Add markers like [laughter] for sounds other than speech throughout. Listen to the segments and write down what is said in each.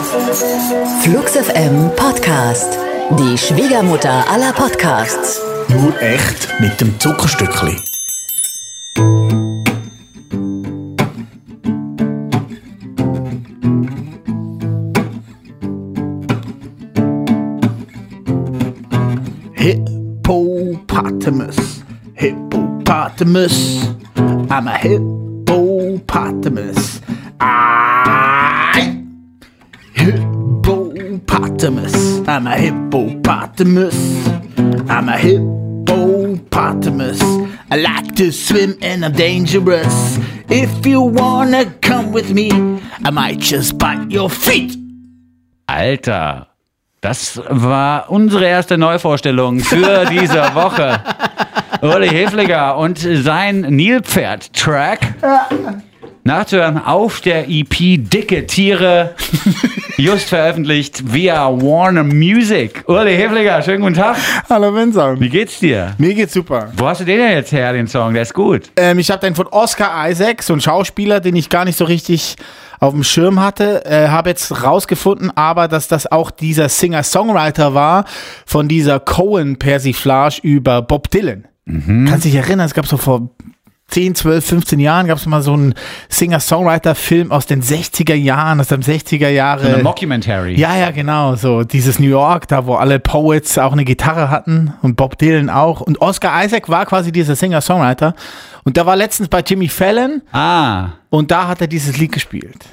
Flux FM Podcast. Die Schwiegermutter aller Podcasts. Nur echt mit dem Zuckerstückli. Hippopotamus, hippopotamus, I'm a hippopotamus. I'm a hippopotamus. I'm a hippopotamus. I like to swim and I'm dangerous. If you wanna come with me, I might just bite your feet. Alter, das war unsere erste Neuvorstellung für [laughs] diese Woche. Uli Hefliger und sein Nilpferd-Track. Nachzuhören auf der EP Dicke Tiere, [laughs] just veröffentlicht via Warner Music. Uli Hefliger, schönen guten Tag. Hallo Vincent. Wie geht's dir? Mir geht's super. Wo hast du den denn jetzt her, den Song? Der ist gut. Ähm, ich habe den von Oscar Isaac, so ein Schauspieler, den ich gar nicht so richtig auf dem Schirm hatte. Äh, habe jetzt rausgefunden, aber dass das auch dieser Singer-Songwriter war von dieser Cohen-Persiflage über Bob Dylan. Kannst dich erinnern, es gab so vor 10, 12, 15 Jahren gab es mal so einen Singer-Songwriter-Film aus den 60er Jahren, aus den 60er Jahre. Eine Mockumentary. Ja, ja, genau. So dieses New York, da wo alle Poets auch eine Gitarre hatten und Bob Dylan auch. Und Oscar Isaac war quasi dieser Singer-Songwriter. Und da war letztens bei Jimmy Fallon Ah, und da hat er dieses Lied gespielt.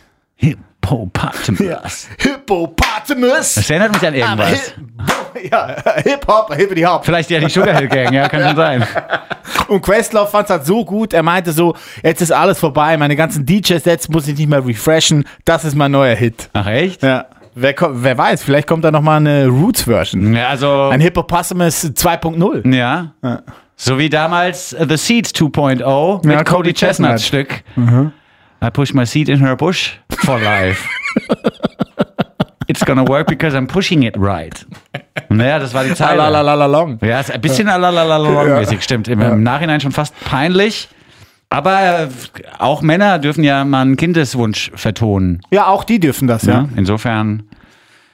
Hippopotamus. Hippopotamus. Das erinnert mich an irgendwas. Hip- ja, Hip-Hop, Hippity Hop. Vielleicht ja die Sugar Hill Gang, ja, kann schon sein. [laughs] Und Questlove fand es halt so gut, er meinte so, jetzt ist alles vorbei, meine ganzen DJ-Sets muss ich nicht mehr refreshen, das ist mein neuer Hit. Ach echt? Ja. Wer, wer weiß, vielleicht kommt da nochmal eine Roots-Version. Ja, also. Ein Hippopotamus 2.0. Ja. So wie damals äh, The Seeds 2.0 mit Ja, Cody Cody Chestnut Chestnut. Stück. I push my seed in her bush for life. It's gonna work because I'm pushing it right. Naja, das war die Zeile. Alalalalong. Ja, ist ein bisschen alalalalong-mäßig, stimmt. Im, Im Nachhinein schon fast peinlich. Aber äh, auch Männer dürfen ja mal einen Kindeswunsch vertonen. Ja, auch die dürfen das, ja. Ja? Insofern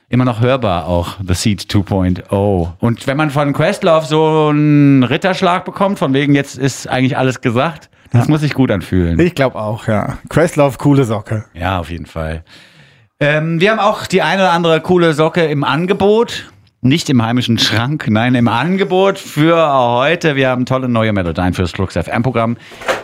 immer noch hörbar auch The Seed 2.0. Und wenn man von Questlove so einen Ritterschlag bekommt, von wegen jetzt ist eigentlich alles gesagt, das muss sich gut anfühlen. Ich glaube auch, ja. Questlove, coole Socke. Ja, auf jeden Fall. Ähm, wir haben auch die eine oder andere coole Socke im Angebot. Nicht im heimischen Schrank, nein, im Angebot für heute. Wir haben tolle neue Melodien fürs Flux FM-Programm,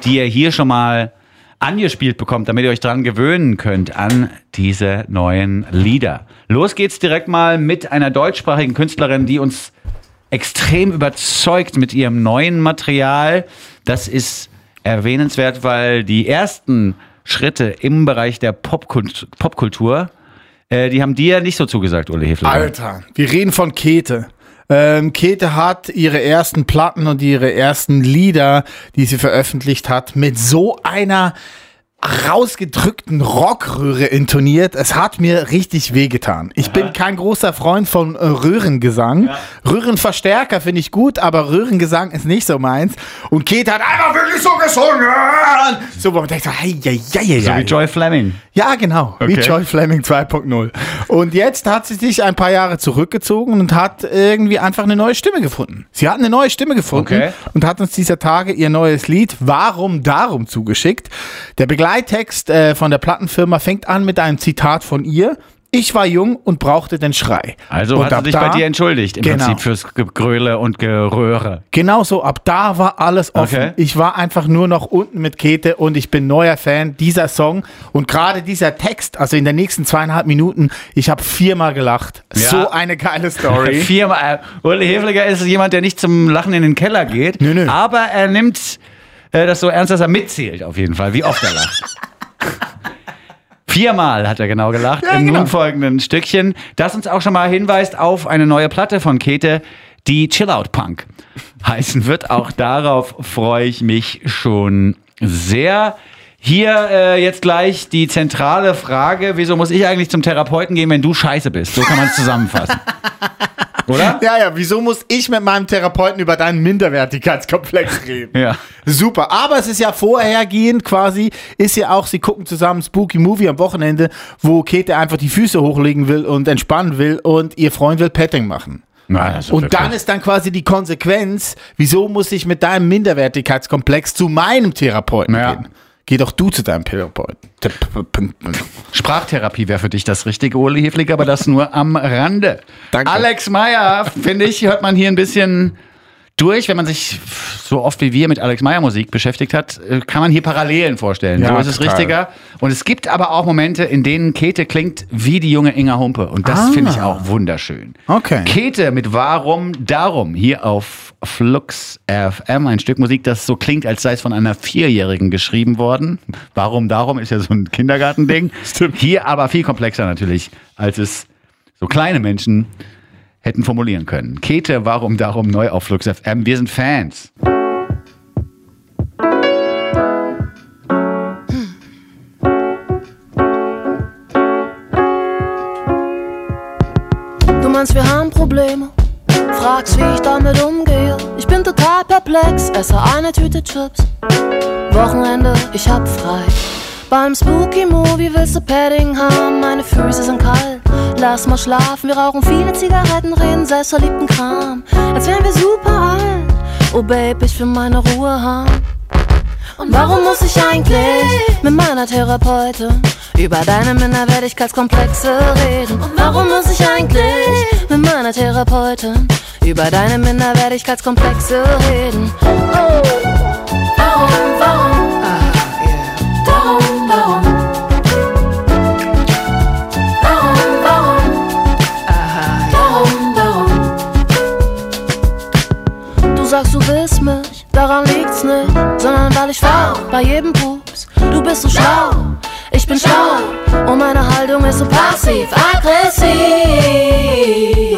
die ihr hier schon mal angespielt bekommt, damit ihr euch dran gewöhnen könnt an diese neuen Lieder. Los geht's direkt mal mit einer deutschsprachigen Künstlerin, die uns extrem überzeugt mit ihrem neuen Material. Das ist erwähnenswert, weil die ersten Schritte im Bereich der Popkult Popkultur, äh, die haben dir nicht so zugesagt, Uli Hefler. Alter, wir reden von Käthe. Ähm, Käthe hat ihre ersten Platten und ihre ersten Lieder, die sie veröffentlicht hat, mit so einer rausgedrückten Rockröhre intoniert. Es hat mir richtig wehgetan. Ich bin kein großer Freund von äh, Röhrengesang. Röhrenverstärker finde ich gut, aber Röhrengesang ist nicht so meins. Und Käthe hat einfach wirklich so gesungen. So, wo man denkt, so, hei, hei, hei, hei, So wie Joy Fleming. ja, genau. Wie Okay. Joy Fleming 2.0. Und jetzt hat sie sich ein paar Jahre zurückgezogen und hat irgendwie einfach eine neue Stimme gefunden. Sie hat eine neue Stimme gefunden Okay. und hat uns dieser Tage ihr neues Lied Warum Darum zugeschickt. Der Begleittext äh, von der Plattenfirma fängt an mit einem Zitat von ihr. Ich war jung und brauchte den Schrei. Also und hat sie sich da- bei dir entschuldigt, im Genau. Prinzip fürs Gegröle und Geröhre. Genau so, ab da war alles offen. Okay. Ich war einfach nur noch unten mit Käthe und ich bin neuer Fan dieser Song. Und gerade dieser Text, also in den nächsten zweieinhalb Minuten, ich habe viermal gelacht. Ja. So eine geile Story. [laughs] Viermal. äh, Uli Hefliger ist jemand, der nicht zum Lachen in den Keller geht, Nö, nö. aber er nimmt äh, das so ernst, dass er mitzählt, auf jeden Fall, wie oft er lacht. [laughs] Viermal hat er genau gelacht Ja, im genau. nun folgenden Stückchen, das uns auch schon mal hinweist auf eine neue Platte von Käthe, die Chill Out Punk heißen wird. Auch darauf freue ich mich schon sehr. Hier äh, jetzt gleich die zentrale Frage, wieso muss ich eigentlich zum Therapeuten gehen, wenn du scheiße bist? So kann man es zusammenfassen. [laughs] Oder? Ja, ja, wieso muss ich mit meinem Therapeuten über deinen Minderwertigkeitskomplex [laughs] reden? Ja. Super, aber es ist ja vorhergehend quasi, ist ja auch, sie gucken zusammen Spooky Movie am Wochenende, wo Käthe einfach die Füße hochlegen will und entspannen will und ihr Freund will Petting machen. Nein, also Und dann ist dann quasi die Konsequenz, wieso muss ich mit deinem Minderwertigkeitskomplex zu meinem Therapeuten Ja. gehen? Geh doch du zu deinem Therapeuten. Sprachtherapie wäre für dich das richtige, Uli Heflig, aber das nur am Rande. Danke. Alex Meyer, finde ich, hört man hier ein bisschen durch, wenn man sich so oft wie wir mit Alex Meyer Musik beschäftigt hat, äh, kann man hier Parallelen vorstellen. Ja, so ist es total. richtiger. Und es gibt aber auch Momente, in denen Käthe klingt wie die junge Inga Humpe. Und das Ah. finde ich auch wunderschön. Okay. Käthe mit Warum Darum hier auf Flux FM, ein Stück Musik, das so klingt, als sei es von einer Vierjährigen geschrieben worden. Warum Darum ist ja so ein Kindergartending. [laughs] Stimmt. Hier aber viel komplexer natürlich, als es so kleine Menschen hätten formulieren können. Käthe, Warum Darum neu auf Flux FM. Wir sind Fans. Du meinst, wir haben Probleme? Fragst, wie ich damit umgehe. Ich bin total perplex, esse eine Tüte Chips. Wochenende, ich hab frei. Beim Spooky Movie willst du Padding haben, meine Füße sind kalt. Lass mal schlafen, wir rauchen viele Zigaretten, reden selbstverliebten Kram. Als wären wir super alt. Oh Babe, ich will meine Ruhe haben. Und warum muss ich eigentlich mit meiner Therapeutin über deine Minderwertigkeitskomplexe reden? Und warum muss ich eigentlich mit meiner Therapeutin über deine Minderwertigkeitskomplexe reden? Oh, warum, warum? Daran liegt's nicht, sondern weil ich faul bei jedem Pups. Du bist so schlau, ich bin schlau und meine Haltung ist so passiv-aggressiv.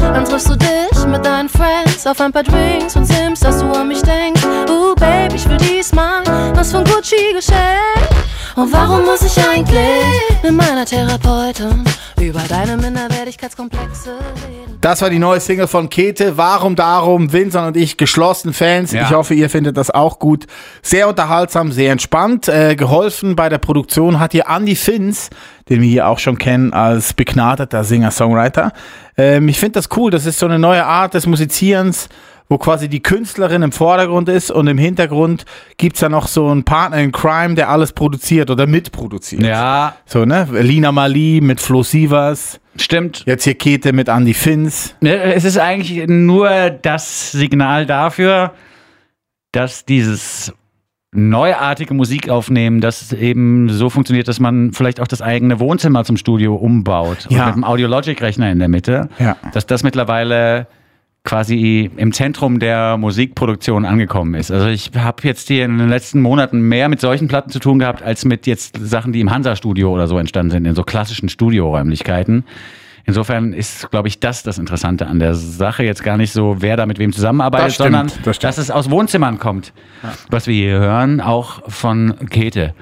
Dann triffst du dich mit deinen Friends auf ein paar Drinks und sims, dass du an mich denkst. Uh, Babe, ich will diesmal was von Gucci geschenkt. Und warum muss ich eigentlich mit meiner Therapeutin über deine Minderwertigkeitskomplexe reden? Das war die neue Single von Käthe. Warum darum? Vincent und ich geschlossen Fans. Ja. Ich hoffe, ihr findet das auch gut. Sehr unterhaltsam, sehr entspannt. Äh, geholfen bei der Produktion hat hier Andy Finz, den wir hier auch schon kennen als begnadeter Singer-Songwriter. Ähm, ich finde das cool. Das ist so eine neue Art des Musizierens, wo quasi die Künstlerin im Vordergrund ist und im Hintergrund gibt's ja noch so einen Partner in Crime, der alles produziert oder mitproduziert. Ja, So, ne? Lina Mali mit Flo Sivas. stimmt. Jetzt hier Käthe mit Andy Finz. Es ist eigentlich nur das Signal dafür, dass dieses neuartige Musik aufnehmen, das eben so funktioniert, dass man vielleicht auch das eigene Wohnzimmer zum Studio umbaut. Ja. Und mit einem Audiologic-Rechner in der Mitte. Ja. Dass das mittlerweile quasi im Zentrum der Musikproduktion angekommen ist. Also ich habe jetzt hier in den letzten Monaten mehr mit solchen Platten zu tun gehabt, als mit jetzt Sachen, die im Hansa-Studio oder so entstanden sind, in so klassischen Studioräumlichkeiten. Insofern ist, glaube ich, das das Interessante an der Sache. Jetzt gar nicht so, wer da mit wem zusammenarbeitet, Das stimmt, sondern das dass es aus Wohnzimmern kommt. Was wir hier hören, auch von Käthe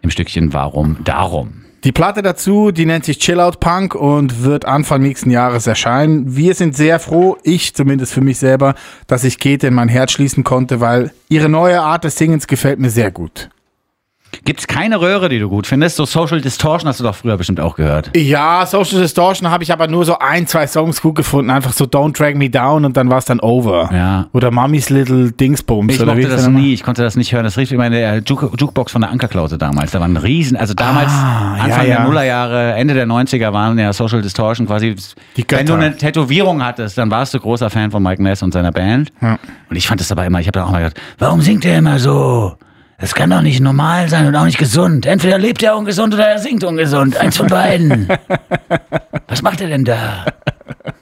im Stückchen Warum Darum. Die Platte dazu, die nennt sich Chill Out Punk und wird Anfang nächsten Jahres erscheinen. Wir sind sehr froh, ich zumindest für mich selber, dass ich Käthe in mein Herz schließen konnte, weil ihre neue Art des Singens gefällt mir sehr gut. Gibt es keine Röhre, die du gut findest? So Social Distortion hast du doch früher bestimmt auch gehört. Ja, Social Distortion habe ich aber nur so ein, zwei Songs gut gefunden. Einfach so Don't Drag Me Down und dann war es dann over. Ja. Oder Mummy's Little Dingsbums. Ich oder mochte das nie, ich konnte das nicht hören. Das rief in der Juke, Jukebox von der Ankerklause damals. Da waren riesen, also damals, Ah, Anfang ja, ja. der Nullerjahre, Ende der 90er waren ja Social Distortion quasi, Die wenn du eine Tätowierung hattest, dann warst du großer Fan von Mike Ness und seiner Band. Und ich fand das aber immer, ich habe dann auch mal gedacht, warum singt der immer so? Das kann doch nicht normal sein und auch nicht gesund. Entweder lebt er ungesund oder er singt ungesund. Eins von beiden. [laughs] Was macht er denn da?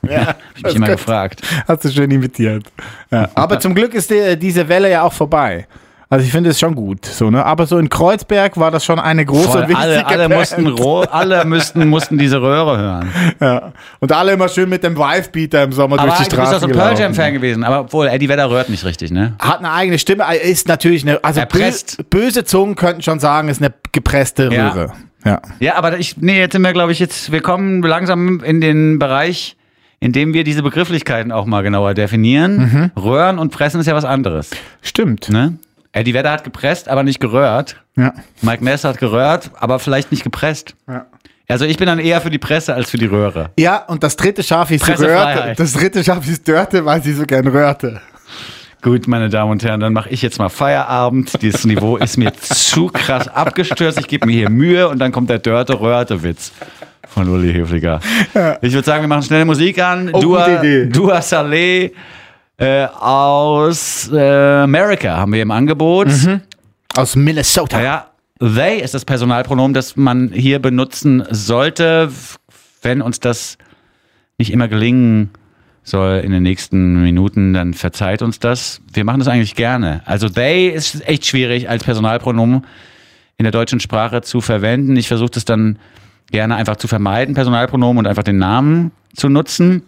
Ja, hab ich mich immer gefragt. Hast du schön imitiert. Ja. Aber zum Glück ist die, diese Welle ja auch vorbei. Also ich finde es schon gut. So, ne? Aber so in Kreuzberg war das schon eine große Voll, wichtige alle, alle, Band. mussten, alle müssten, mussten diese Röhre hören. Ja. Und alle immer schön mit dem Wife-Beater im Sommer Aber durch die du bist Straße auch so ein Pearl Jam-Fan gewesen. Aber obwohl, Eddie Vedder rührt nicht richtig, ne? Hat eine eigene Stimme, äh, ist natürlich eine, also Erpresst. bö böse Zungen könnten schon sagen, ist eine gepresste Ja. Röhre. Ja. Ja, aber ich, nee, jetzt sind wir, glaube ich, jetzt, wir kommen langsam in den Bereich, indem wir diese Begrifflichkeiten auch mal genauer definieren. Röhren und Pressen ist ja was anderes. Stimmt. Ne? Eddie Vedder hat gepresst, aber nicht geröhrt. Ja. Mike Ness hat geröhrt, aber vielleicht nicht gepresst. Ja. Also ich bin dann eher für die Presse als für die Röhre. Ja, und das dritte Schaf ist. Röhrte. Das dritte Schaf ist Dörte, weil sie so gern röhrte. Gut, meine Damen und Herren, dann mache ich jetzt mal Feierabend. Dieses Niveau ist mir zu krass abgestürzt. Ich gebe mir hier Mühe und dann kommt der Dörte-Röhrte-Witz von Uli Hefliger. Ich würde sagen, wir machen schnell Musik an. Oh, Dua. Dua Saleh äh, aus äh, America haben wir im Angebot. Aus Minnesota. Ja, they ist das Personalpronomen, das man hier benutzen sollte, wenn uns das nicht immer gelingen soll in den nächsten Minuten, dann verzeiht uns das. Wir machen das eigentlich gerne. Also they ist echt schwierig als Personalpronomen in der deutschen Sprache zu verwenden. Ich versuche das dann gerne einfach zu vermeiden, Personalpronomen und einfach den Namen zu nutzen.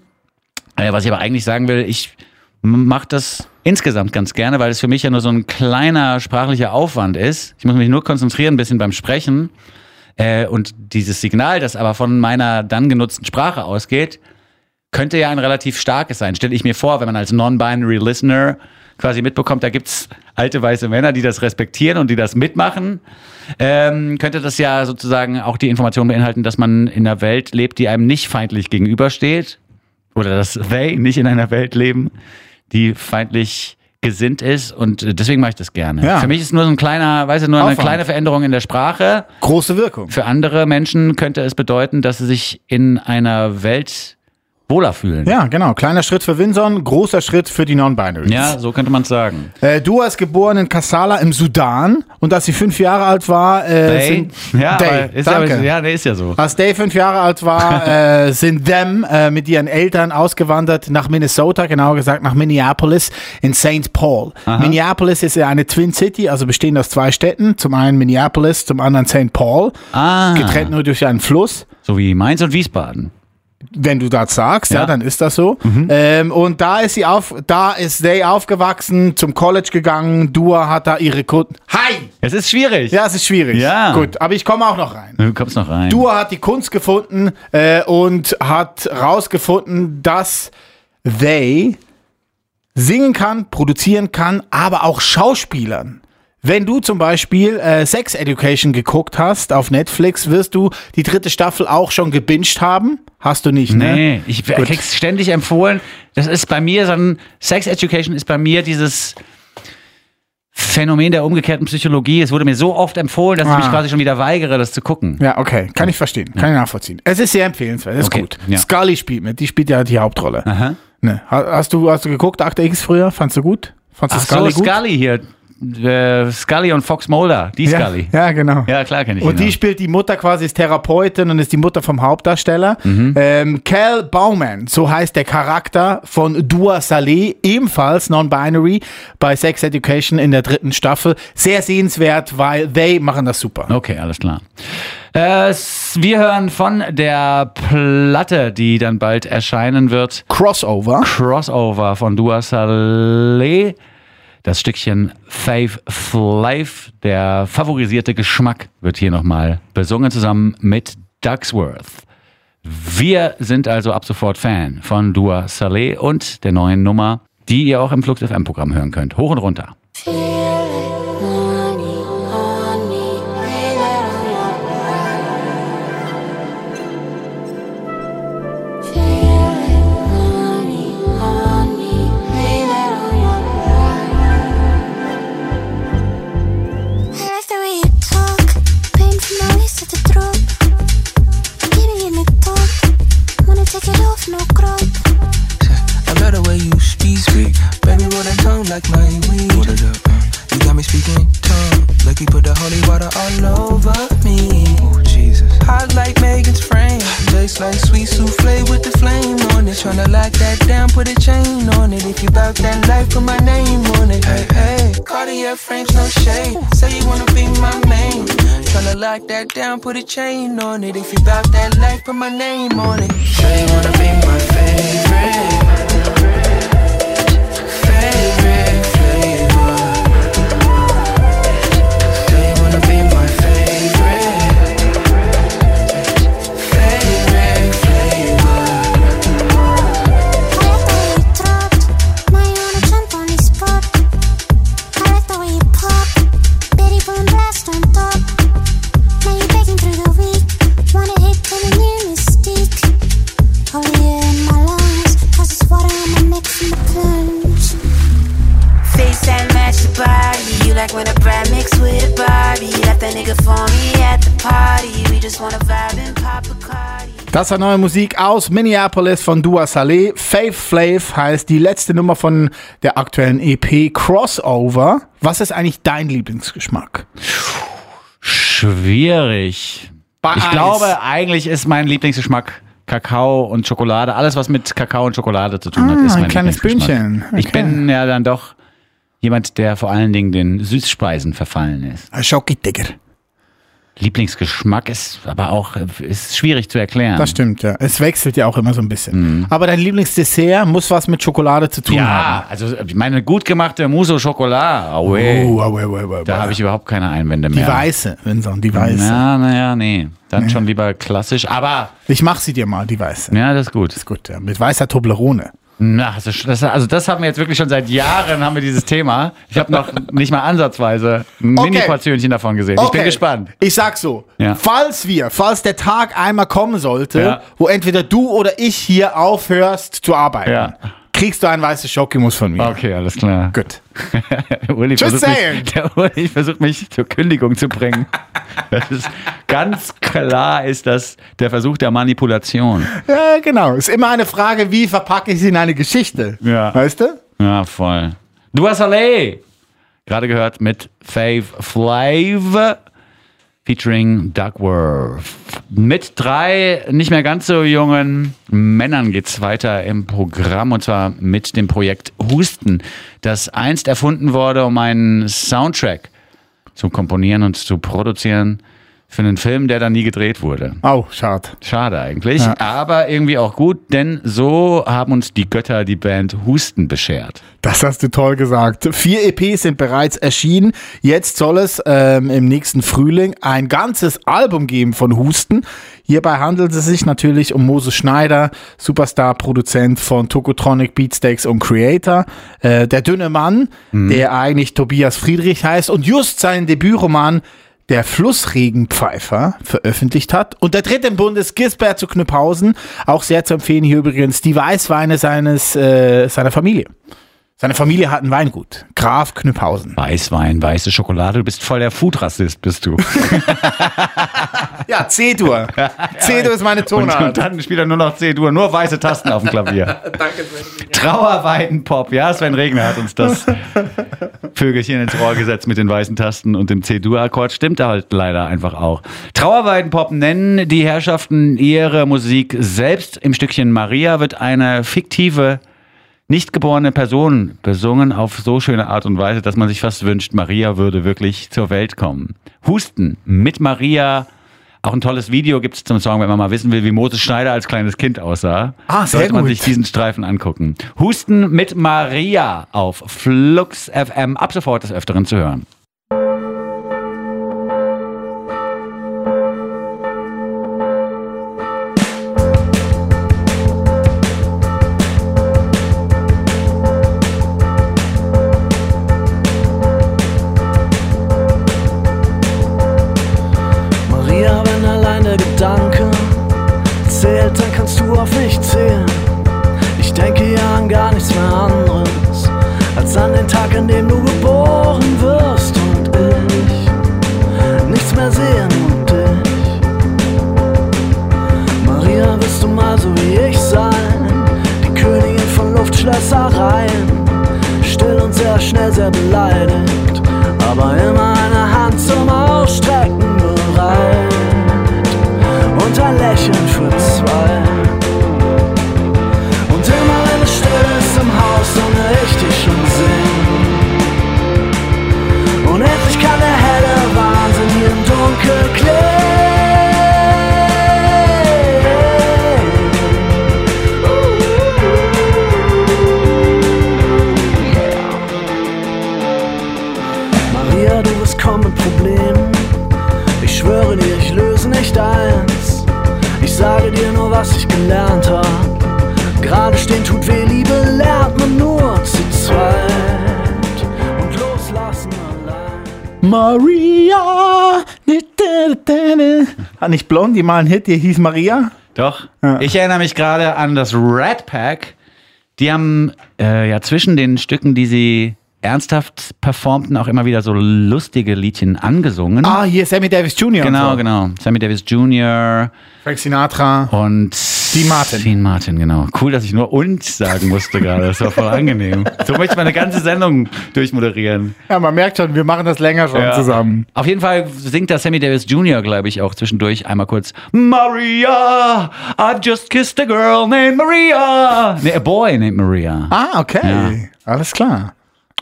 Äh, was ich aber eigentlich sagen will, ich mache das insgesamt ganz gerne, weil es für mich ja nur so ein kleiner sprachlicher Aufwand ist. Ich muss mich nur konzentrieren ein bisschen beim Sprechen. Äh, und dieses Signal, das aber von meiner dann genutzten Sprache ausgeht, könnte ja ein relativ starkes sein. Stelle ich mir vor, wenn man als Non-Binary Listener quasi mitbekommt, da gibt's alte weiße Männer, die das respektieren und die das mitmachen, ähm, könnte das ja sozusagen auch die Information beinhalten, dass man in einer Welt lebt, die einem nicht feindlich gegenübersteht. Oder dass [laughs] they nicht in einer Welt leben, die feindlich gesinnt ist und äh, deswegen mache ich das gerne. Ja. Für mich ist nur so ein kleiner, weiß ich, nur eine Aufwand. kleine Veränderung in der Sprache. Große Wirkung. Für andere Menschen könnte es bedeuten, dass sie sich in einer Welt wohler fühlen. Ja, genau. Kleiner Schritt für Winson, großer Schritt für die Non-Binaries. Ja, so könnte man es sagen. Äh, du hast geboren in Kassala im Sudan und als sie fünf Jahre alt war, äh, Day. sind Ja, Day, aber ist danke. ja, ja, nee, ist ja so. Als Day fünf Jahre alt war, [laughs] äh, sind them äh, mit ihren Eltern ausgewandert nach Minnesota, genauer gesagt nach Minneapolis in St. Paul. Minneapolis ist ja eine Twin City, also bestehend aus zwei Städten. Zum einen Minneapolis, zum anderen St. Paul. Ah, Getrennt nur durch einen Fluss. so wie Mainz und Wiesbaden. Wenn du das sagst, ja, Ja. dann ist das so. Ähm, und da ist sie auf, da ist Day aufgewachsen, zum College gegangen. Dua hat da ihre Kunden. Hi! Es ist schwierig. Ja, es ist schwierig. Ja. Gut, aber ich komme auch noch rein. Du kommst noch rein. Dua hat die Kunst gefunden äh, und hat rausgefunden, dass they singen kann, produzieren kann, aber auch Schauspielern. Wenn du zum Beispiel äh, Sex Education geguckt hast auf Netflix, wirst du die dritte Staffel auch schon gebinged haben. Hast du nicht, ne? Nee, ich Gut. krieg's ständig empfohlen. Das ist bei mir so ein Sex Education ist bei mir dieses Phänomen der umgekehrten Psychologie. Es wurde mir so oft empfohlen, dass ich mich Ah. quasi schon wieder weigere, das zu gucken. Ja, okay. Kann ich verstehen. Kann ich nachvollziehen. Es ist sehr empfehlenswert. Das ist Okay, gut. ja. Scully spielt mit. Die spielt ja die Hauptrolle. Aha. Ne. Ha- Hast du, hast du geguckt, Akte X früher? Fandst du gut? Fandst du Ach so, Scully gut? Scully hier. Äh, Scully und Fox Mulder. Die Ja, Scully. ja, genau. Ja, klar kenne ich Und die auch. spielt die Mutter quasi, ist Therapeutin und ist die Mutter vom Hauptdarsteller. Mhm. Ähm, Cal Bauman, so heißt der Charakter von Dua Saleh, ebenfalls non-binary bei Sex Education in der dritten Staffel. Sehr sehenswert, weil they machen das super. Okay, alles klar. Äh, wir hören von der Platte, die dann bald erscheinen wird. Crossover. Crossover von Dua Saleh. Das Stückchen Fave Life, der favorisierte Geschmack, wird hier nochmal besungen zusammen mit Ducksworth. Wir sind also ab sofort Fan von Dua Saleh und der neuen Nummer, die ihr auch im Flux FM Programm hören könnt. Hoch und runter. Like you put the holy water all over me. Oh, Jesus. Hot like Megan's frame, tastes like sweet souffle with the flame on it. Tryna lock that down, put a chain on it. If you bout that life, put my name on it. Hey, hey. Cartier frames, no shade. Say you wanna be my main. Tryna lock that down, put a chain on it. If you bout that life, put my name on it. Say you wanna be my. Favorite Das war neue Musik aus Minneapolis von Dua Saleh. Faith Flav heißt die letzte Nummer von der aktuellen EP Crossover. Was ist eigentlich dein Lieblingsgeschmack? Schwierig. Bei ich Eis. glaube, eigentlich ist mein Lieblingsgeschmack Kakao und Schokolade. Alles, was mit Kakao und Schokolade zu tun hat, Ah, ist mein ein kleines Lieblingsgeschmack. Bündchen. Ich Okay. bin ja dann doch jemand, der vor allen Dingen den Süßspeisen verfallen ist. Ein Schoki-Digger. Lieblingsgeschmack ist aber auch ist schwierig zu erklären. Das stimmt, ja. Es wechselt ja auch immer so ein bisschen. Aber dein Lieblingsdessert muss was mit Schokolade zu tun Ja, haben. also meine gut gemachte Mousse au Chocolat. Oh. Oh, oh, oh, oh, oh, Da habe ich überhaupt keine Einwände die mehr. weiße, Vincent, die weiße. Ja, naja, nee. Dann schon lieber klassisch. Aber, Ich mach sie dir mal, die weiße. ja, das ist gut. Ist gut, ja. Mit weißer Toblerone. Na, das, ist- das, also das haben wir jetzt wirklich schon seit Jahren haben wir dieses Thema. Ich habe noch [laughs] nicht mal ansatzweise ein Okay. Mini-Portionchen davon gesehen. Ich bin gespannt. Ich sag so, Ja. falls wir, falls der Tag einmal kommen sollte, Ja. wo entweder du oder ich hier aufhörst zu arbeiten, Ja. Kriegst du ein weißes Schokimus von mir. Okay, alles klar. Gut. [laughs] Uli Just saying. mich, [laughs] der Uli versucht mich zur Kündigung zu bringen. [laughs] Das ist ganz klar ist das der Versuch der Manipulation. Ja, genau. Ist immer eine Frage, wie verpacke ich sie in eine Geschichte. Ja. Weißt du? Ja, voll. Du hast Allee. Gerade gehört mit Fave Flav featuring Duckworth. Mit drei nicht mehr ganz so jungen Männern geht's weiter im Programm und zwar mit dem Projekt Husten, das einst erfunden wurde, um einen Soundtrack zu komponieren und zu produzieren für einen Film, der dann nie gedreht wurde. Oh, schade. Schade eigentlich, aber irgendwie auch gut, denn so haben uns die Götter die Band Husten beschert. Das hast du toll gesagt. Vier EPs sind bereits erschienen. Jetzt soll es ähm, im nächsten Frühling ein ganzes Album geben von Husten. Hierbei handelt es sich natürlich um Moses Schneider, Superstar-Produzent von Tokotronic, Beatsteaks und Creator. Äh, der dünne Mann, der eigentlich Tobias Friedrich heißt und just seinen Debütroman der Flussregenpfeifer veröffentlicht hat. Und der dritte im Bunde ist Gisbert zu Knüpphausen. Auch sehr zu empfehlen hier übrigens die Weißweine seines, äh, seiner Familie. Seine Familie hat ein Weingut. Graf Knüpphausen. Weißwein, weiße Schokolade, du bist voll der Food-Rassist, bist du. [laughs] Ja, C-Dur. C-Dur ist meine Und, Tonart. und dann spielt er nur noch C-Dur, nur weiße Tasten auf dem Klavier. [laughs] Danke, Trauerweiden-Pop. Ja, Sven Regner hat uns das Vögelchen ins Rohr gesetzt mit den weißen Tasten und dem C-Dur-Akkord. Stimmt halt leider einfach auch. Trauerweiden-Pop nennen die Herrschaften ihre Musik selbst. Im Stückchen Maria wird eine fiktive nicht geborene Person besungen auf so schöne Art und Weise, dass man sich fast wünscht, Maria würde wirklich zur Welt kommen. Husten mit Maria. Auch ein tolles Video gibt es zum Song, wenn man mal wissen will, wie Moses Schneider als kleines Kind aussah. Ah, sehr Sollte man gut. sich diesen Streifen angucken. Husten mit Maria auf Flux FM ab sofort des Öfteren zu hören. Gelernt hab. Gerade stehen tut weh, Liebe lernt man nur zu zweit. Und loslassen allein. Maria. Hat nicht Blondie mal einen Hit, der hieß Maria? Doch. Ich erinnere mich gerade an das Red Pack. Die haben äh, ja zwischen den Stücken, die sie ernsthaft performt und auch immer wieder so lustige Liedchen angesungen. Ah, hier Sammy Davis Jr. genau, so. genau. Sammy Davis Jr. Frank Sinatra. und Dean Martin. Dean Martin, genau. Cool, dass ich nur und sagen musste gerade. Das war voll angenehm. So möchte ich meine ganze Sendung durchmoderieren. Ja, man merkt schon, wir machen das länger schon Ja. zusammen. Auf jeden Fall singt da Sammy Davis Jr., glaube ich, auch zwischendurch einmal kurz Maria, I just kissed a girl named Maria. Nee, a boy named Maria. Ah, okay. Alles klar.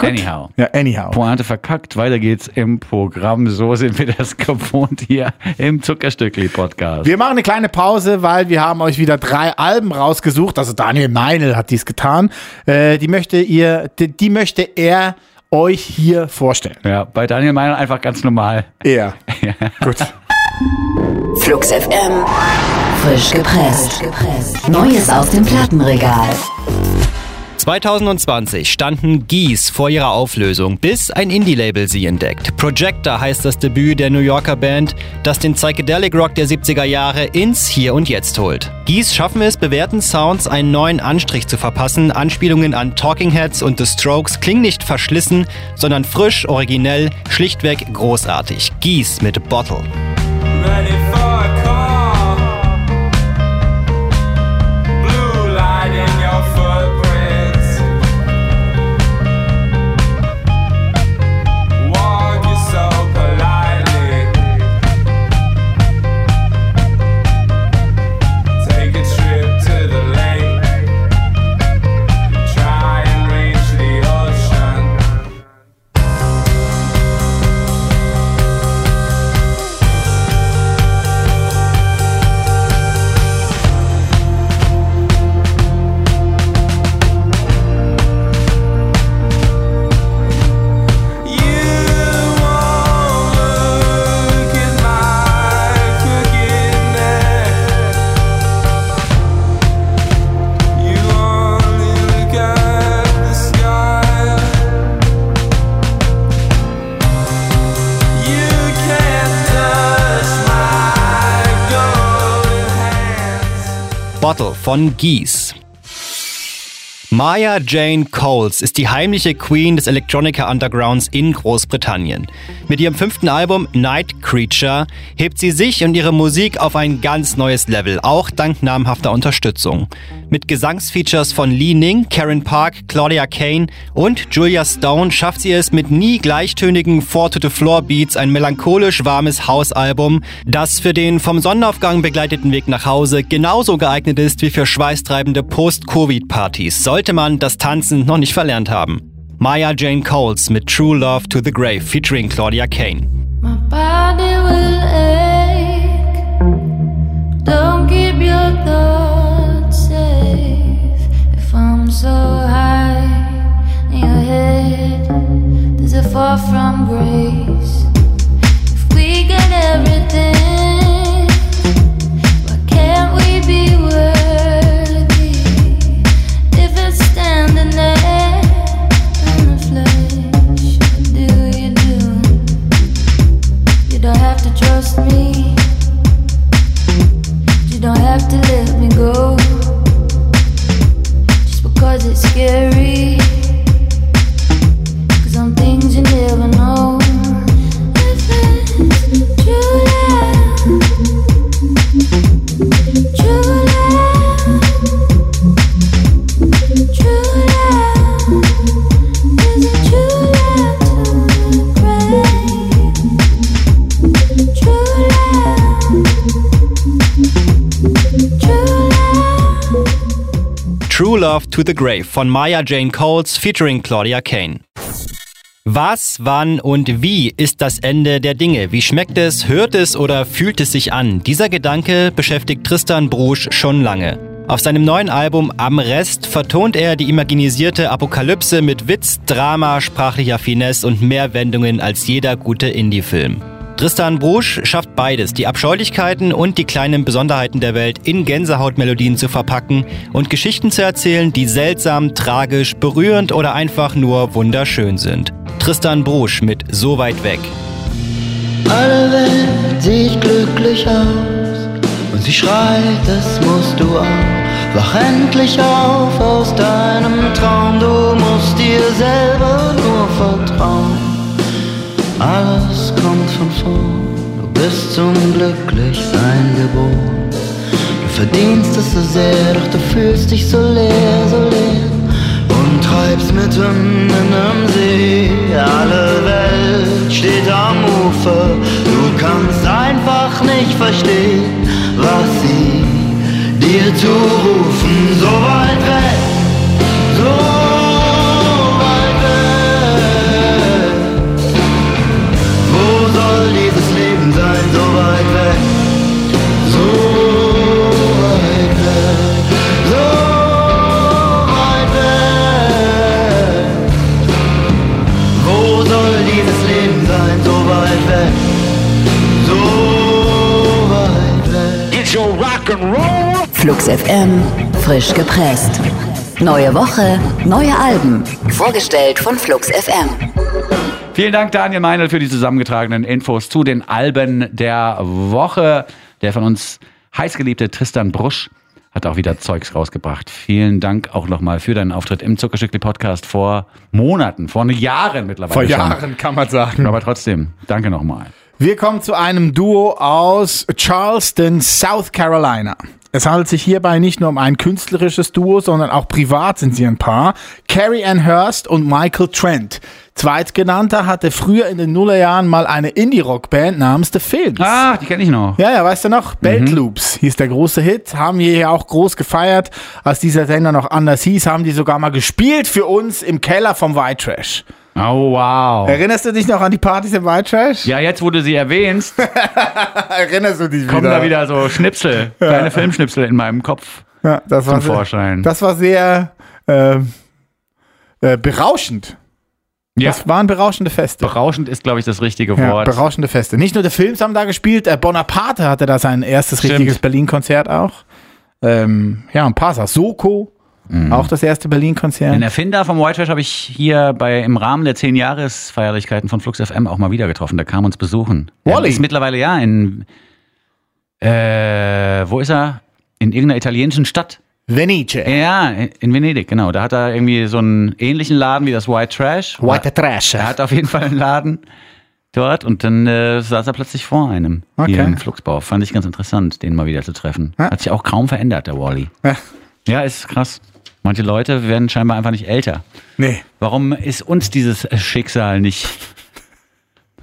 Anyhow. Ja, anyhow. Pointe verkackt, weiter geht's im Programm. So sind wir das gewohnt hier im Zuckerstückli-Podcast. Wir machen eine kleine Pause, weil wir haben euch wieder drei Alben rausgesucht. Also Daniel Meinl hat dies getan. Äh, die möchte ihr, die, die möchte er euch hier vorstellen. Ja, bei Daniel Meiner einfach ganz normal. Er. [laughs] Gut. Flux FM. Frisch gepresst. Neues aus dem Plattenregal. 2020 standen Geese vor ihrer Auflösung, bis ein Indie-Label sie entdeckt. Projector heißt das Debüt der New Yorker Band, das den Psychedelic Rock der 70er Jahre ins Hier und Jetzt holt. Geese schaffen es, bewährten Sounds einen neuen Anstrich zu verpassen. Anspielungen an Talking Heads und The Strokes klingen nicht verschlissen, sondern frisch, originell, schlichtweg großartig. Geese mit Bottle. Ready Bottle von Geese. Maya Jane Coles ist die heimliche Queen des Electronica Undergrounds in Großbritannien. Mit ihrem fünften Album Night Creature hebt sie sich und ihre Musik auf ein ganz neues Level, auch dank namhafter Unterstützung. Mit Gesangsfeatures von Lee Ning, Karen Park, Claudia Kane und Julia Stone schafft sie es mit nie gleichtönigen Four-to-the-Floor-Beats ein melancholisch warmes Hausalbum, das für den vom Sonnenaufgang begleiteten Weg nach Hause genauso geeignet ist wie für schweißtreibende Post-Covid-Partys, sollte man das Tanzen noch nicht verlernt haben. Maya Jane Coles mit True Love to the Grave featuring Claudia Kane. Far from grace. If we get everything, trust me. The Grave von Maya Jane Coles featuring Claudia Kane. Was, wann und wie ist das Ende der Dinge? Wie schmeckt es, hört es oder fühlt es sich an? Dieser Gedanke beschäftigt Tristan Brusch schon lange. Auf seinem neuen Album Am Rest vertont er die imaginisierte Apokalypse mit Witz, Drama, sprachlicher Finesse und mehr Wendungen als jeder gute Indie-Film. Tristan Brusch schafft beides, die Abscheulichkeiten und die kleinen Besonderheiten der Welt in Gänsehautmelodien zu verpacken und Geschichten zu erzählen, die seltsam, tragisch, berührend oder einfach nur wunderschön sind. Tristan Brusch mit So weit weg. Alle Welt sieht glücklich aus und sie schreit, das musst du auch. Wach endlich auf aus deinem Traum, du musst dir selber nur vertrauen. Alles kommt von vorn, du bist zum Glücklichsein geboren. Du verdienst es so sehr, doch du fühlst dich so leer, so leer. Und treibst mitten in einem See, alle Welt steht am Ufer. Du kannst einfach nicht verstehen, was sie dir zurufen. So weit Flux FM, frisch gepresst. Neue Woche, neue Alben. Vorgestellt von Flux FM. Vielen Dank, Daniel Meinl, für die zusammengetragenen Infos zu den Alben der Woche. Der von uns heißgeliebte Tristan Brusch hat auch wieder Zeugs rausgebracht. Vielen Dank auch nochmal für deinen Auftritt im Zuckerstückli-Podcast vor Monaten, vor Jahren mittlerweile. Vor schon. Jahren kann man sagen. Aber trotzdem, danke nochmal. Wir kommen zu einem Duo aus Charleston, South Carolina. Es handelt sich hierbei nicht nur um ein künstlerisches Duo, sondern auch privat sind sie ein Paar. Carrie Ann Hurst und Michael Trent. Zweitgenannter hatte früher in den Nullerjahren mal eine Indie-Rock-Band namens The Films. Ah, die kenne ich noch. Ja, ja, weißt du noch? Belt Loops hieß der große Hit. Haben wir hier auch groß gefeiert. Als dieser Sender noch anders hieß, haben die sogar mal gespielt für uns im Keller vom White Trash. Oh, wow. Erinnerst du dich noch an die Partys im White Trash? Ja, jetzt, wo du sie erwähnst, [laughs] Erinnerst du dich kommen da wieder so Schnipsel, kleine Filmschnipsel in meinem Kopf Ja, das war zum sehr, Vorschein. Das war sehr äh, äh, berauschend. ja, Das waren berauschende Feste. berauschend ist, glaube ich, das richtige Ja, Wort. berauschende Feste. Nicht nur der Films haben da gespielt, äh, Bonaparte hatte da sein erstes Stimmt. richtiges Berlin-Konzert auch. Ähm, ja, ein paar. Soko, Mhm. auch das erste Berlin-Konzert. Den Erfinder vom White Trash habe ich hier bei im Rahmen der 10 Jahresfeierlichkeiten von Flux FM auch mal wieder getroffen. Der kam uns besuchen. Wally. Er ist mittlerweile ja in äh, wo ist er? In irgendeiner italienischen Stadt. Venice. Ja, in Venedig, genau. Da hat er irgendwie so einen ähnlichen Laden wie das White Trash. White Trash. Er hat auf jeden Fall einen Laden dort und dann äh, saß er plötzlich vor einem hier Okay. im Fluxbau. Fand ich ganz interessant, den mal wieder zu treffen. Ja. Hat sich auch kaum verändert, der Wally. Ja. Ja, ist krass. Manche Leute werden scheinbar einfach nicht älter. Nee. Warum ist uns dieses Schicksal nicht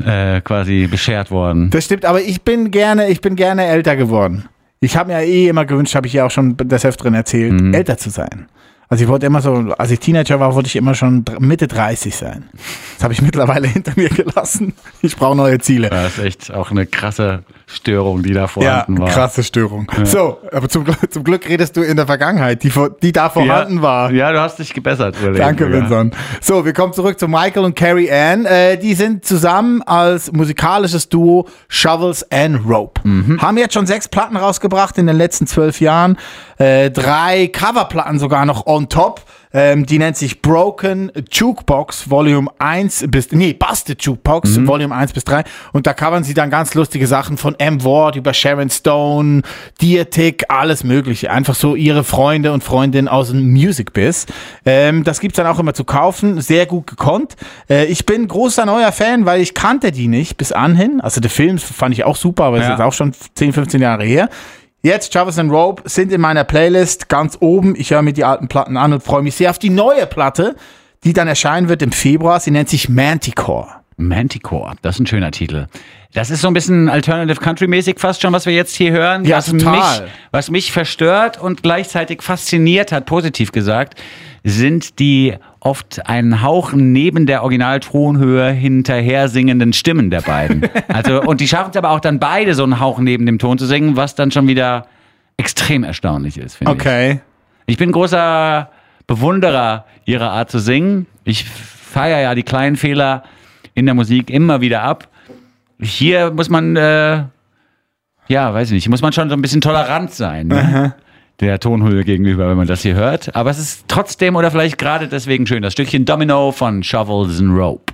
äh, quasi beschert worden? Das stimmt, aber ich bin gerne, ich bin gerne älter geworden. Ich habe mir eh immer gewünscht, habe ich ja auch schon des Öfteren erzählt, Mhm. älter zu sein. Also ich wollte immer so, als ich Teenager war, wollte ich immer schon Mitte 30 sein. Das habe ich [laughs] mittlerweile hinter mir gelassen. Ich brauche neue Ziele. Das ist echt auch eine krasse Störung, die da Ja, vorhanden war. krasse Störung. So, aber zum, Glück- zum Glück redest du in der Vergangenheit, die, die da vorhanden ja, war. Ja, du hast dich gebessert. Danke, Vincent. So, wir kommen zurück zu Michael und Carrie Ann. Äh, die sind zusammen als musikalisches Duo Shovels and Rope. Haben jetzt schon sechs Platten rausgebracht in den letzten zwölf Jahren. Äh, drei Coverplatten sogar noch on top. Ähm, die nennt sich Broken Jukebox Volume 1 bis, nee, Busted Jukebox Volume 1 bis 3. Und da covern sie dann ganz lustige Sachen von M. Ward über Sharon Stone, Diatic, alles mögliche. Einfach so ihre Freunde und Freundinnen aus dem Music Biz. Ähm, das gibt's dann auch immer zu kaufen. Sehr gut gekonnt. Äh, ich bin großer neuer Fan, weil ich kannte die nicht bis anhin. Also der Film fand ich auch super, aber Ja. ist jetzt auch schon 10, 15 Jahre her. Jetzt Jarvis and Rope sind in meiner Playlist ganz oben. Ich höre mir die alten Platten an und freue mich sehr auf die neue Platte, die dann erscheinen wird im Februar. Sie nennt sich Manticore. Manticore, das ist ein schöner Titel. Das ist so ein bisschen Alternative Country mäßig fast schon, was wir jetzt hier hören. Ja, was total. Mich, was mich verstört und gleichzeitig fasziniert hat, positiv gesagt, sind die oft einen Hauch neben der Originaltonhöhe hinterher singenden Stimmen der beiden. [laughs] Also, und die schaffen es aber auch dann beide so einen Hauch neben dem Ton zu singen, was dann schon wieder extrem erstaunlich ist, finde ich. Okay. Ich bin großer Bewunderer ihrer Art zu singen. Ich feiere ja die kleinen Fehler in der Musik immer wieder ab. Hier muss man, äh, ja, weiß ich nicht, muss man schon so ein bisschen tolerant sein. Ne? Der Tonhöhe gegenüber, wenn man das hier hört. Aber es ist trotzdem oder vielleicht gerade deswegen schön. Das Stückchen Domino von Shovels and Rope.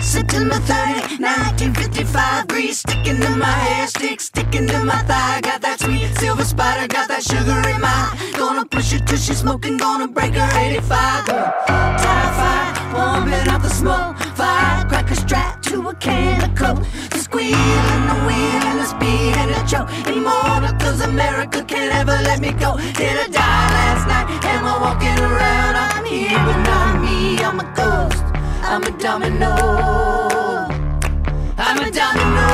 September 30, 1955. Grease sticking to my hair, stick sticking to my thigh. Got that sweet silver spider, got that sugar in my. Gonna push her till she's smoking, gonna break her 85. Tie fire, warming up the smoke. Firecracker strapped to a can of coke. The squeal and the wheel and the speed and the choke. Immortal cause America can't ever let me go. Did I die last night? Am I walking around? I'm here, but not me. I'm a ghost. I'm a domino. I'm a domino.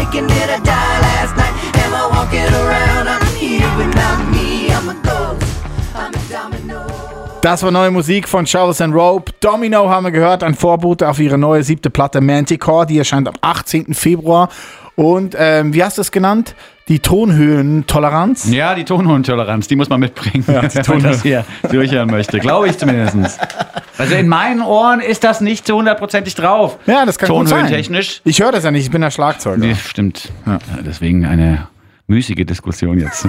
Shaking. Did I die last night? Am I walking around? I'm here, but not me. I'm a ghost. I'm a domino. Das war neue Musik von Charles and Rope. Domino haben wir gehört, ein Vorbote auf ihre neue siebte Platte Manticore, die erscheint am 18. Februar. Und ähm, wie hast du es genannt? Die Tonhöhentoleranz? Ja, die Tonhöhentoleranz, die muss man mitbringen, Ja, wenn man das hier durchhören möchte. Glaube ich zumindest. Also in meinen Ohren ist das nicht zu hundertprozentig drauf. Ja, das kann gut sein. Tonhöhentechnisch. Ich höre das ja nicht, ich bin der Schlagzeuger. Nee, stimmt. Ja, deswegen eine müßige Diskussion jetzt.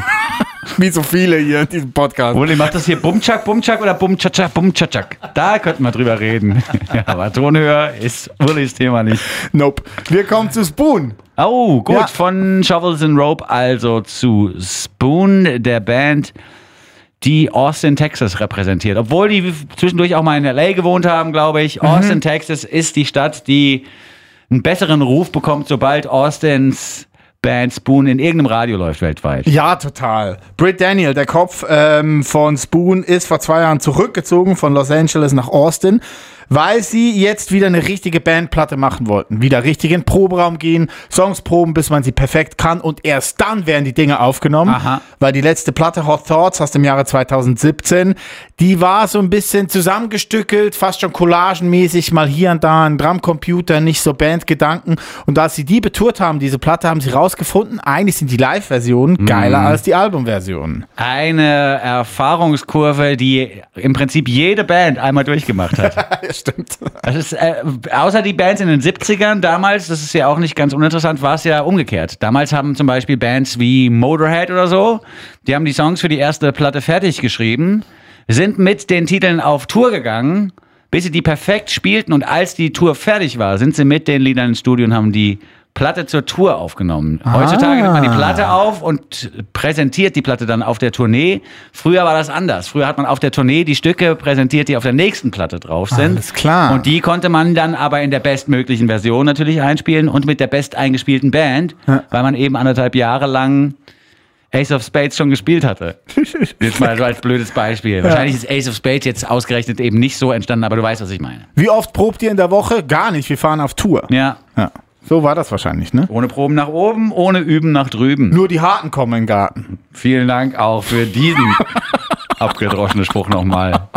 Wie so viele hier in diesem Podcast. Uli, macht das hier Bumchak, Bumchak oder Bumchachak, Bumchachak? Da könnten wir drüber reden. [laughs] Ja, aber Tonhöher ist Ulis Thema nicht. Nope. Wir kommen zu Spoon. Oh, gut. Ja. Von Shovels and Rope also zu Spoon, der Band, die Austin, Texas repräsentiert. Obwohl die zwischendurch auch mal in L.A. gewohnt haben, glaube ich. Austin, Texas ist die Stadt, die einen besseren Ruf bekommt, sobald Austins Band Spoon in irgendeinem Radio läuft weltweit. Ja, total. Britt Daniel, der Kopf ähm, von Spoon, ist vor zwei Jahren zurückgezogen von Los Angeles nach Austin, weil sie jetzt wieder eine richtige Bandplatte machen wollten. Wieder richtig in den Proberaum gehen, Songs proben, bis man sie perfekt kann und erst dann werden die Dinge aufgenommen. Aha. Weil die letzte Platte Hot Thoughts aus dem Jahre 2017, die war so ein bisschen zusammengestückelt, fast schon collagenmäßig, mal hier und da ein Drumcomputer, nicht so Bandgedanken. Und als sie die betourt haben, diese Platte, haben sie rausgefunden, eigentlich sind die Live-Versionen geiler als die Album-Versionen. Eine Erfahrungskurve, die im Prinzip jede Band einmal durchgemacht hat. [laughs] stimmt. Das ist, äh, außer die Bands in den 70ern damals, das ist ja auch nicht ganz uninteressant, war es ja umgekehrt. Damals haben zum Beispiel Bands wie Motorhead oder so, die haben die Songs für die erste Platte fertig geschrieben, sind mit den Titeln auf Tour gegangen, bis sie die perfekt spielten und als die Tour fertig war, sind sie mit den Liedern ins Studio und haben die Platte zur Tour aufgenommen. Heutzutage nimmt man die Platte auf und präsentiert die Platte dann auf der Tournee. Früher war das anders. Früher hat man auf der Tournee die Stücke präsentiert, die auf der nächsten Platte drauf sind. Alles klar. Und die konnte man dann aber in der bestmöglichen Version natürlich einspielen und mit der best eingespielten Band, weil man eben anderthalb Jahre lang Ace of Spades schon gespielt hatte. [laughs] Jetzt mal so als blödes Beispiel. Wahrscheinlich ist Ace of Spades jetzt ausgerechnet eben nicht so entstanden, aber du weißt, was ich meine. Wie oft probt ihr in der Woche? Gar nicht, wir fahren auf Tour. Ja. Ja. So war das wahrscheinlich, ne? Ohne Proben nach oben, ohne Üben nach drüben. Nur die Harten kommen in den Garten. Vielen Dank auch für diesen [laughs] abgedroschenen Spruch nochmal.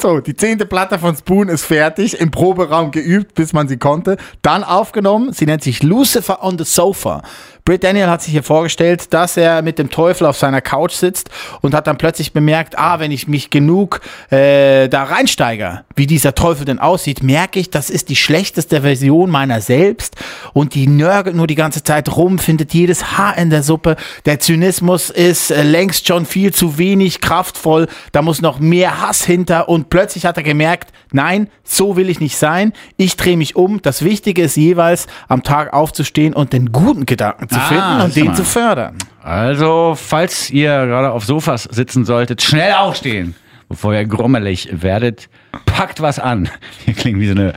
So, die zehnte Platte von Spoon ist fertig, im Proberaum geübt, bis man sie konnte. Dann aufgenommen, sie nennt sich Lucifer on the Sofa. Britt Daniel hat sich hier vorgestellt, dass er mit dem Teufel auf seiner Couch sitzt und hat dann plötzlich bemerkt, ah, wenn ich mich genug äh, da reinsteige, wie dieser Teufel denn aussieht, merke ich, das ist die schlechteste Version meiner selbst und die nörgelt nur die ganze Zeit rum, findet jedes Haar in der Suppe. Der Zynismus ist äh, längst schon viel zu wenig kraftvoll, da muss noch mehr Hass hinter und plötzlich hat er gemerkt, nein, so will ich nicht sein, ich drehe mich um. Das Wichtige ist jeweils, am Tag aufzustehen und den guten Gedanken zu Ah, finden und den mal. zu fördern. Also, falls ihr gerade auf Sofas sitzen solltet, schnell aufstehen, bevor ihr grummelig werdet. Packt was an. [laughs] Hier klingt wie so eine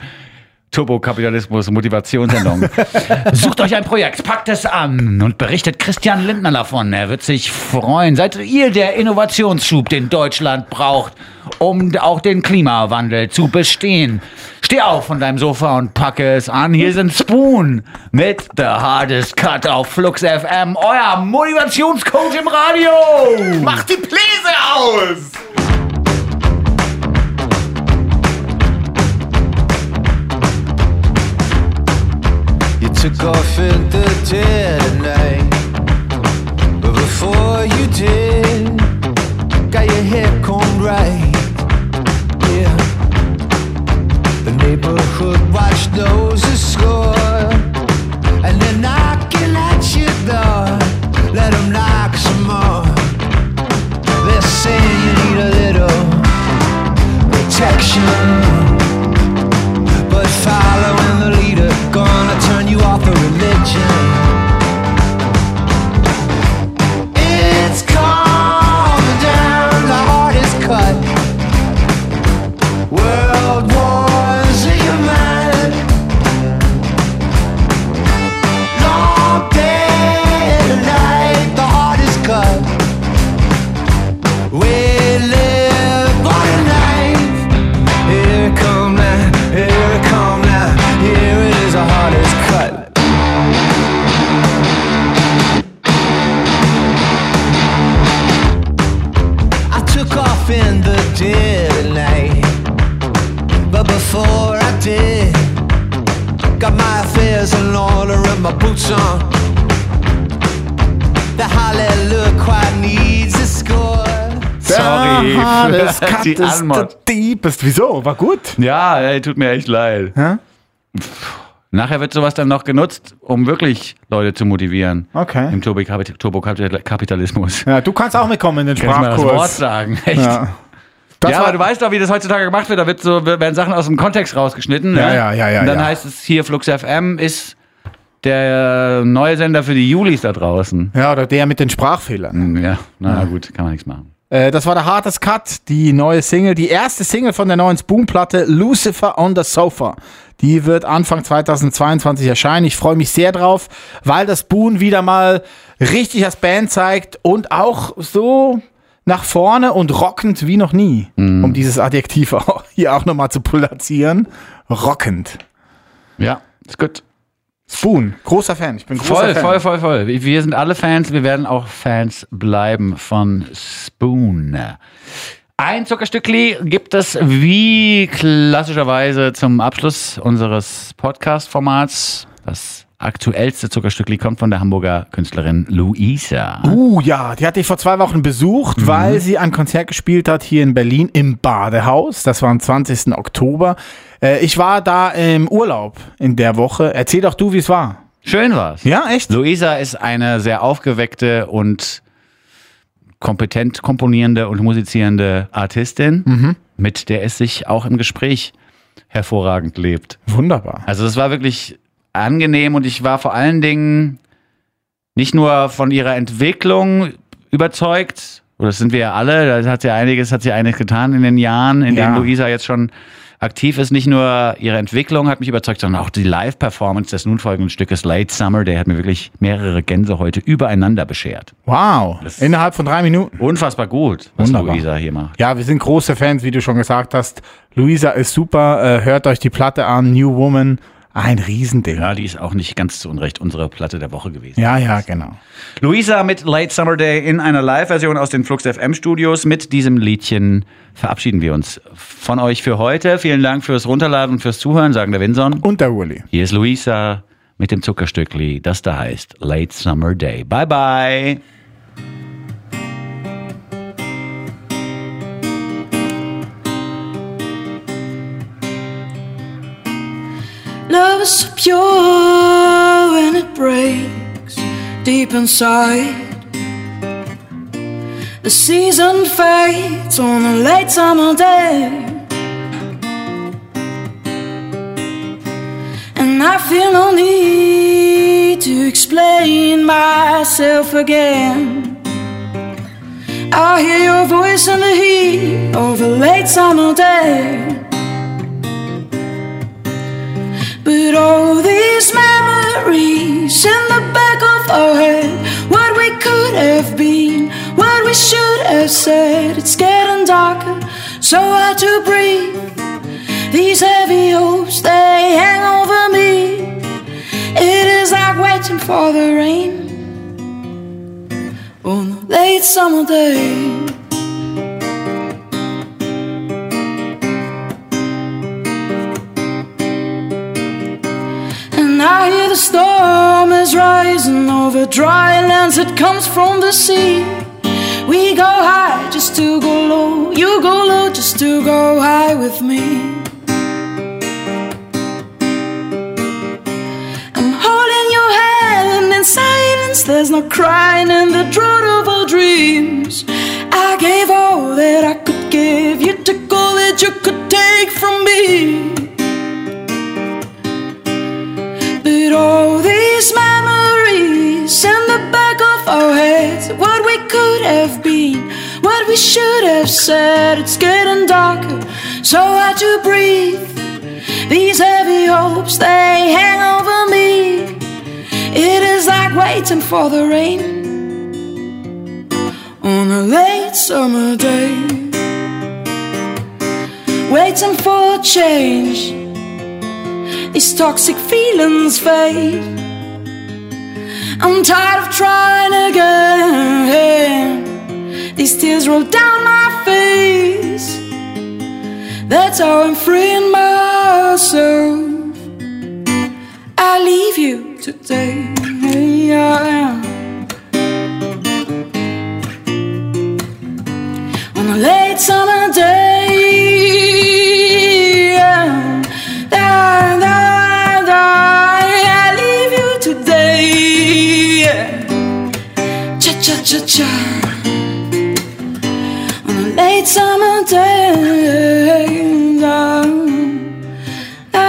Turbokapitalismus-Motivationssendung. [laughs] Sucht euch ein Projekt, packt es an und berichtet Christian Lindner davon. Er wird sich freuen. Seid ihr der Innovationsschub, den Deutschland braucht, um auch den Klimawandel zu bestehen? Steh auf von deinem Sofa und packe es an. Hier sind Spoon mit The Hardest Cut auf Flux FM, euer Motivationscoach im Radio. Macht die Pläse raus! You took off in the dead of night. But before you did, got your hair combed right. Neighborhood watch knows the score. And they're knocking at your door. Let them knock some more. They're saying you need a little protection. Das die ist Anmod. der Diebest. Wieso? War gut. Ja, ey, tut mir echt leid. Hä? Nachher wird sowas dann noch genutzt, um wirklich Leute zu motivieren. Okay. Im Turbokapit- Turbokapitalismus. Ja, du kannst auch mitkommen in den Kann ich mal das Wort Sprachkurs. sagen? Echt? Ja. Das ja, aber du weißt doch, wie das heutzutage gemacht wird. Da wird so, werden Sachen aus dem Kontext rausgeschnitten. Ja, ne? ja, ja, ja, Und dann ja. heißt es hier, Flux FM ist der neue Sender für die Julis da draußen. Ja, oder der mit den Sprachfehlern. Hm, Ja, na gut, kann man nichts machen. Äh, das war der Hardest Cut, die neue Single, die erste Single von der neuen Spoon-Platte Lucifer on the Sofa. Die wird Anfang 2022 erscheinen. Ich freue mich sehr drauf, weil das Spoon wieder mal richtig als Band zeigt und auch so nach vorne und rockend wie noch nie. Um dieses Adjektiv auch [laughs] hier auch nochmal zu platzieren. Rockend. Ja, ist gut. Spoon, großer Fan. Ich bin großer Voll, Fan. voll, voll, voll. Wir sind alle Fans. Wir werden auch Fans bleiben von Spoon. Ein Zuckerstückli gibt es wie klassischerweise zum Abschluss unseres Podcast-Formats. Das aktuellste Zuckerstückli kommt von der Hamburger Künstlerin Luisa. Uh, ja, die hatte ich vor zwei Wochen besucht, Mhm. weil sie ein Konzert gespielt hat hier in Berlin im Badehaus. Das war am 20. Kommen Äh, ich war da im Urlaub in der Woche. Erzähl doch du, wie es war. Schön war's. Ja, echt? Luisa ist eine sehr aufgeweckte und kompetent komponierende und musizierende Artistin, Mhm. mit der es sich auch im Gespräch hervorragend lebt. Wunderbar. Also das war wirklich angenehm und ich war vor allen Dingen nicht nur von ihrer Entwicklung überzeugt, oder das sind wir ja alle, da hat sie einiges, hat sie einiges getan in den Jahren, in Ja. denen Luisa jetzt schon aktiv ist. Nicht nur ihre Entwicklung hat mich überzeugt, sondern auch die Live-Performance des nun folgenden Stückes Late Summer, der hat mir wirklich mehrere Gänsehäute übereinander beschert. Wow. Innerhalb von drei Minuten. Unfassbar gut, was Wunderbar. Luisa hier macht. Ja, wir sind große Fans, wie du schon gesagt hast. Luisa ist super. Äh, hört euch die Platte an. New Woman. Ein Riesending. Ja, die ist auch nicht ganz zu Unrecht unsere Platte der Woche gewesen. Ja, ja, genau. Luisa mit Late Summer Day in einer Live-Version aus den Flux FM Studios. Mit diesem Liedchen verabschieden wir uns von euch für heute. Vielen Dank fürs Runterladen und fürs Zuhören, sagen der Winson. Und der Uli. Hier ist Luisa mit dem Zuckerstückli, das da heißt Late Summer Day. Bye bye. So pure when it breaks deep inside. The season fades on a late summer day. And I feel no need to explain myself again. I hear your voice in the heat of a late summer day. All these memories in the back of our head, what we could have been, what we should have said, it's getting darker, so hard to breathe. These heavy hopes, they hang over me. It is like waiting for the rain on a late summer day. Crossing over dry lands that comes from the sea. We go high just to go low. You go low just to go high with me. I'm holding your hand in silence. There's no crying in the drought of our dreams. I gave all that I could give. You took all that you could take from me. But all these memories in the back of our heads, what we could have been, what we should have said, it's getting darker. So hard to breathe. These heavy hopes, they hang over me. It is like waiting for the rain on a late summer day. Waiting for change these toxic feelings fade. I'm tired of trying again. These tears roll down my face. That's how I'm freeing myself. I leave you today. On a late summer day. Cha cha cha cha. On a late summer day. Da, da,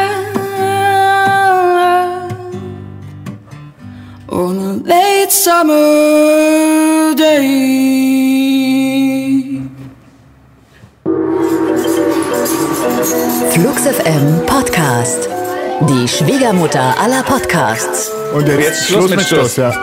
On a late summer day. Flux FM Podcast. Die Schwiegermutter aller Podcasts. Und jetzt Schluss mit Schluss, ja.